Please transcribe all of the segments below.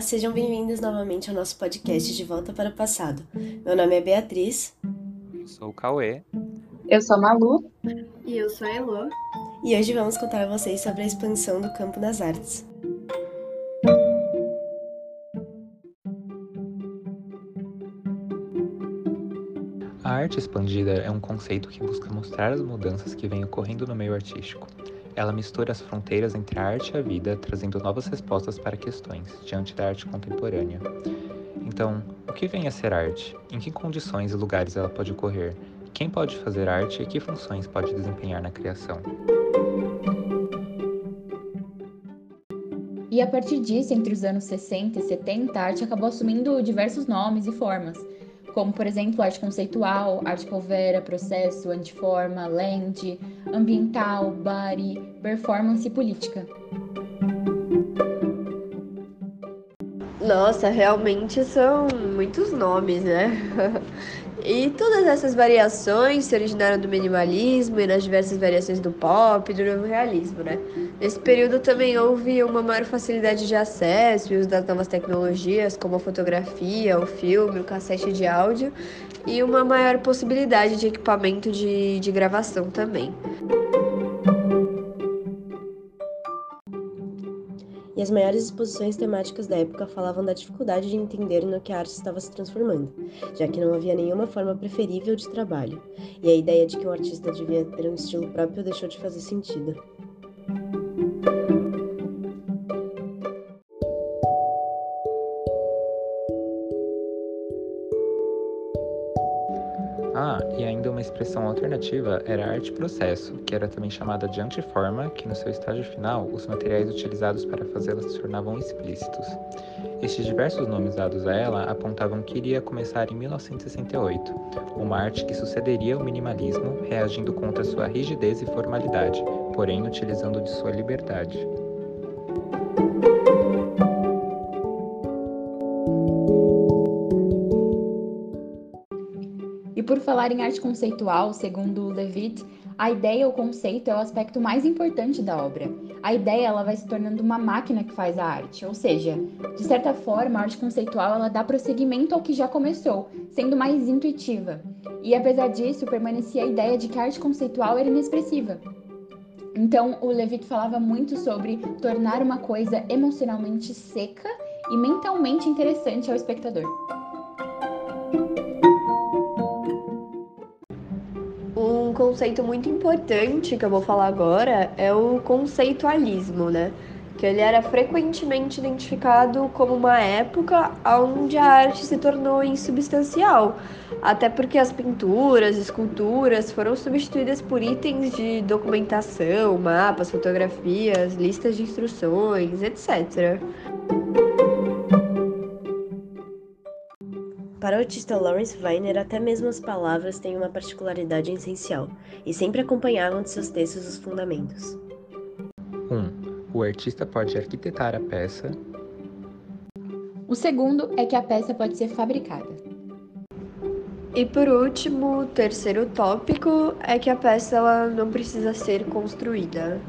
Olá, sejam bem-vindos novamente ao nosso podcast De Volta para o Passado. Meu nome é Beatriz. Eu sou o Cauê. Eu sou a Malu. E eu sou a Elo. E hoje vamos contar a vocês sobre a expansão do campo das artes. A arte expandida é um conceito que busca mostrar as mudanças que vêm ocorrendo no meio artístico. Ela mistura as fronteiras entre a arte e a vida, trazendo novas respostas para questões diante da arte contemporânea. Então, o que vem a ser arte? Em que condições e lugares ela pode ocorrer? Quem pode fazer arte e que funções pode desempenhar na criação? E a partir disso, entre os anos 60 e 70, a arte acabou assumindo diversos nomes e formas, como, por exemplo, arte conceitual, arte povera, processo, antiforma, land, ambiental, body, performance e política. Nossa, realmente são muitos nomes, né? E todas essas variações se originaram do minimalismo e nas diversas variações do pop e do novo realismo, né? Nesse período também houve uma maior facilidade de acesso e uso das novas tecnologias, como a fotografia, o filme, o cassete de áudio, e uma maior possibilidade de equipamento de, de gravação também. E as maiores exposições temáticas da época falavam da dificuldade de entender no que a arte estava se transformando, já que não havia nenhuma forma preferível de trabalho, e a ideia de que um artista devia ter um estilo próprio deixou de fazer sentido. Ah, e ainda uma expressão alternativa era arte-processo, que era também chamada de antiforma, que no seu estágio final, os materiais utilizados para fazê-la se tornavam explícitos. Estes diversos nomes dados a ela apontavam que iria começar em 1968, uma arte que sucederia ao minimalismo, reagindo contra sua rigidez e formalidade, porém utilizando de sua liberdade. Falar em arte conceitual, segundo Levitt, a ideia ou conceito é o aspecto mais importante da obra. A ideia ela vai se tornando uma máquina que faz a arte, ou seja, de certa forma, a arte conceitual ela dá prosseguimento ao que já começou, sendo mais intuitiva. E apesar disso, permanecia a ideia de que a arte conceitual era inexpressiva. Então, o Levitt falava muito sobre tornar uma coisa emocionalmente seca e mentalmente interessante ao espectador. Conceito muito importante que eu vou falar agora é o conceitualismo, né? Que ele era frequentemente identificado como uma época onde a arte se tornou insubstancial, até porque as pinturas, esculturas foram substituídas por itens de documentação, mapas, fotografias, listas de instruções, etc. Para o artista Lawrence Weiner, até mesmo as palavras têm uma particularidade essencial e sempre acompanhavam de seus textos os fundamentos. 1. Um, o artista pode arquitetar a peça. O segundo é que a peça pode ser fabricada. E por último, o terceiro tópico é que a peça ela não precisa ser construída.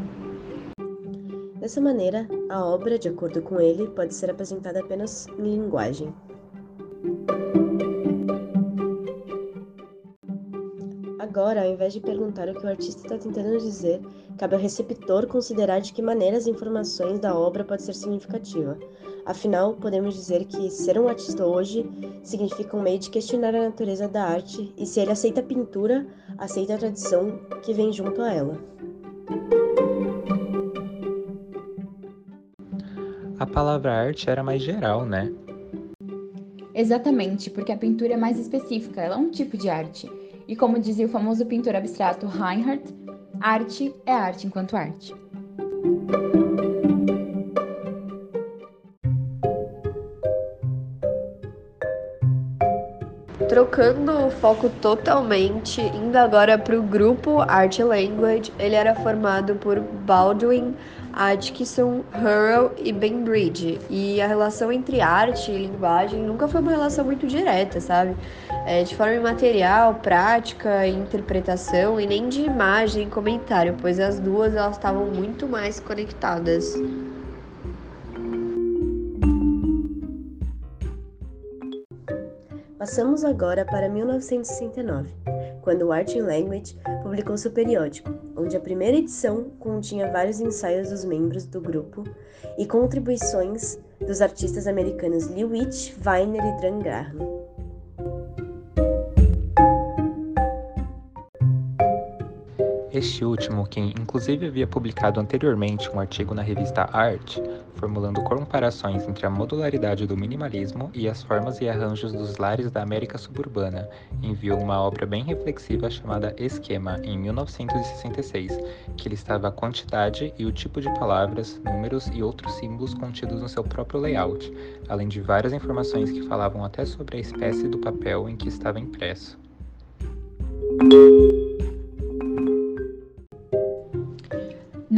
Dessa maneira, a obra, de acordo com ele, pode ser apresentada apenas em linguagem. Agora, ao invés de perguntar o que o artista está tentando dizer, cabe ao receptor considerar de que maneira as informações da obra pode ser significativa. Afinal, podemos dizer que ser um artista hoje significa um meio de questionar a natureza da arte e se ele aceita a pintura, aceita a tradição que vem junto a ela. A palavra arte era mais geral, né? Exatamente, porque a pintura é mais específica, ela é um tipo de arte. E como dizia o famoso pintor abstrato Reinhardt, arte é arte enquanto arte. Trocando o foco totalmente, indo agora para o grupo Art Language, ele era formado por Baldwin, Atkinson, Hurrell e Bainbridge. E a relação entre arte e linguagem nunca foi uma relação muito direta, sabe? É, de forma imaterial, prática, interpretação e nem de imagem e comentário, pois as duas elas estavam muito mais conectadas. Passamos agora para 1969, quando o Art and Language publicou seu periódico, onde a primeira edição continha vários ensaios dos membros do grupo e contribuições dos artistas americanos Lewitch, Weiner e Graham. Este último, que inclusive havia publicado anteriormente um artigo na revista Art, formulando comparações entre a modularidade do minimalismo e as formas e arranjos dos lares da América suburbana, enviou uma obra bem reflexiva chamada Esquema, em 1966, que listava a quantidade e o tipo de palavras, números e outros símbolos contidos no seu próprio layout, além de várias informações que falavam até sobre a espécie do papel em que estava impresso.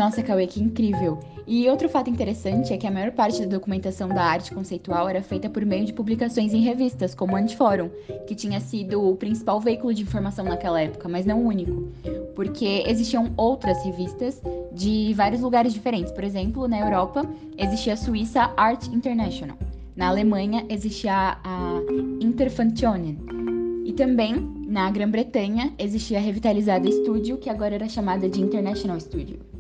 Nossa, Cauê, que incrível! E outro fato interessante é que a maior parte da documentação da arte conceitual era feita por meio de publicações em revistas, como o Antiforum, que tinha sido o principal veículo de informação naquela época, mas não o único, porque existiam outras revistas de vários lugares diferentes. Por exemplo, na Europa existia a Suíça Art International, na Alemanha existia a Interfantionen, e também na Grã-Bretanha existia a revitalizada Studio, que agora era chamada de International Studio.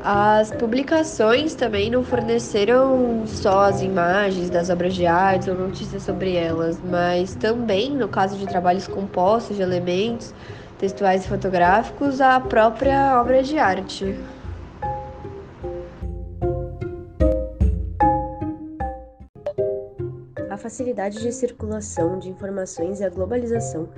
As publicações também não forneceram só as imagens das obras de arte ou notícias sobre elas, mas também, no caso de trabalhos compostos de elementos textuais e fotográficos, a própria obra de arte. Facilidade de circulação de informações e a globalização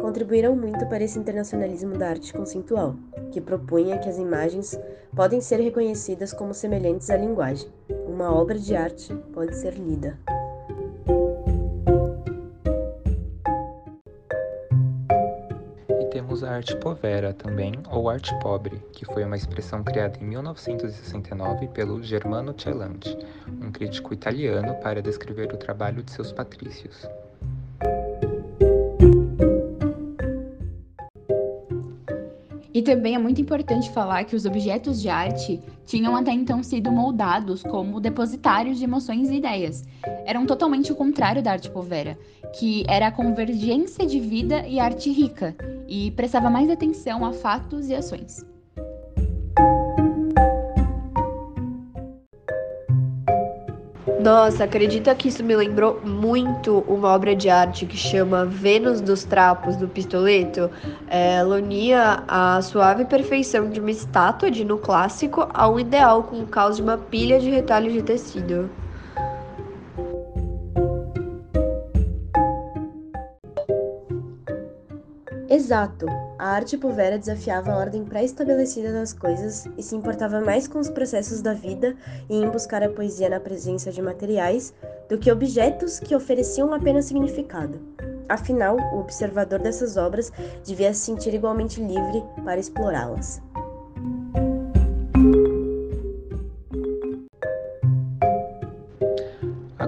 contribuíram muito para esse internacionalismo da arte conceitual, que propunha que as imagens podem ser reconhecidas como semelhantes à linguagem. Uma obra de arte pode ser lida. Temos a arte povera também, ou arte pobre, que foi uma expressão criada em 1969 pelo Germano Celanti, um crítico italiano para descrever o trabalho de seus patrícios. E também é muito importante falar que os objetos de arte tinham até então sido moldados como depositários de emoções e ideias. Eram totalmente o contrário da arte povera, que era a convergência de vida e arte rica, e prestava mais atenção a fatos e ações. Nossa, acredita que isso me lembrou muito uma obra de arte que chama Vênus dos Trapos, do Pistoleto. Ela unia a suave perfeição de uma estátua de no clássico a um ideal com o caos de uma pilha de retalhos de tecido. Exato. A arte povera desafiava a ordem pré-estabelecida das coisas e se importava mais com os processos da vida e em buscar a poesia na presença de materiais do que objetos que ofereciam apenas significado. Afinal, o observador dessas obras devia se sentir igualmente livre para explorá-las.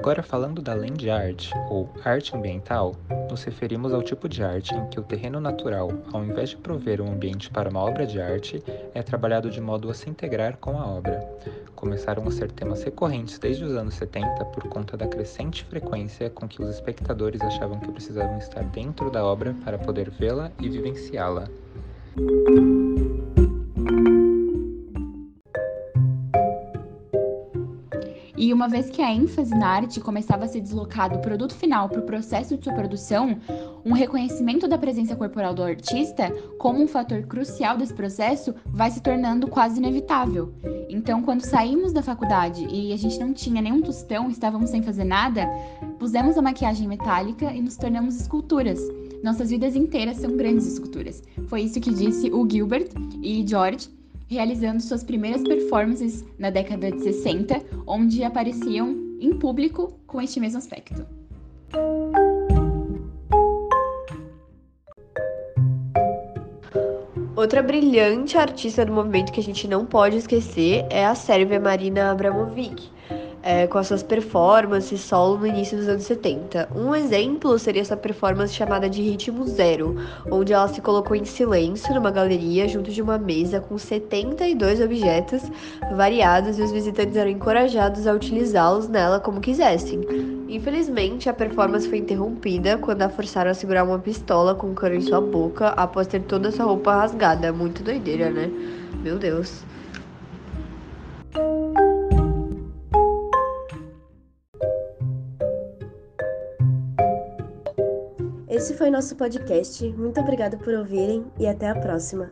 Agora, falando da land art, ou arte ambiental, nos referimos ao tipo de arte em que o terreno natural, ao invés de prover um ambiente para uma obra de arte, é trabalhado de modo a se integrar com a obra. Começaram a ser temas recorrentes desde os anos 70 por conta da crescente frequência com que os espectadores achavam que precisavam estar dentro da obra para poder vê-la e vivenciá-la. Uma vez que a ênfase na arte começava a se deslocar do produto final para o processo de sua produção, um reconhecimento da presença corporal do artista como um fator crucial desse processo vai se tornando quase inevitável. Então, quando saímos da faculdade e a gente não tinha nenhum tostão, estávamos sem fazer nada, pusemos a maquiagem metálica e nos tornamos esculturas. Nossas vidas inteiras são grandes esculturas. Foi isso que disse o Gilbert e George realizando suas primeiras performances na década de 60, onde apareciam em público com este mesmo aspecto. Outra brilhante artista do movimento que a gente não pode esquecer é a sérvia Marina Abramovic. É, com as suas performances solo no início dos anos 70. Um exemplo seria essa performance chamada de Ritmo Zero, onde ela se colocou em silêncio numa galeria junto de uma mesa com 72 objetos variados e os visitantes eram encorajados a utilizá-los nela como quisessem. Infelizmente, a performance foi interrompida quando a forçaram a segurar uma pistola com cano em sua boca após ter toda essa roupa rasgada. Muito doideira, né? Meu Deus. Foi nosso podcast. Muito obrigado por ouvirem e até a próxima.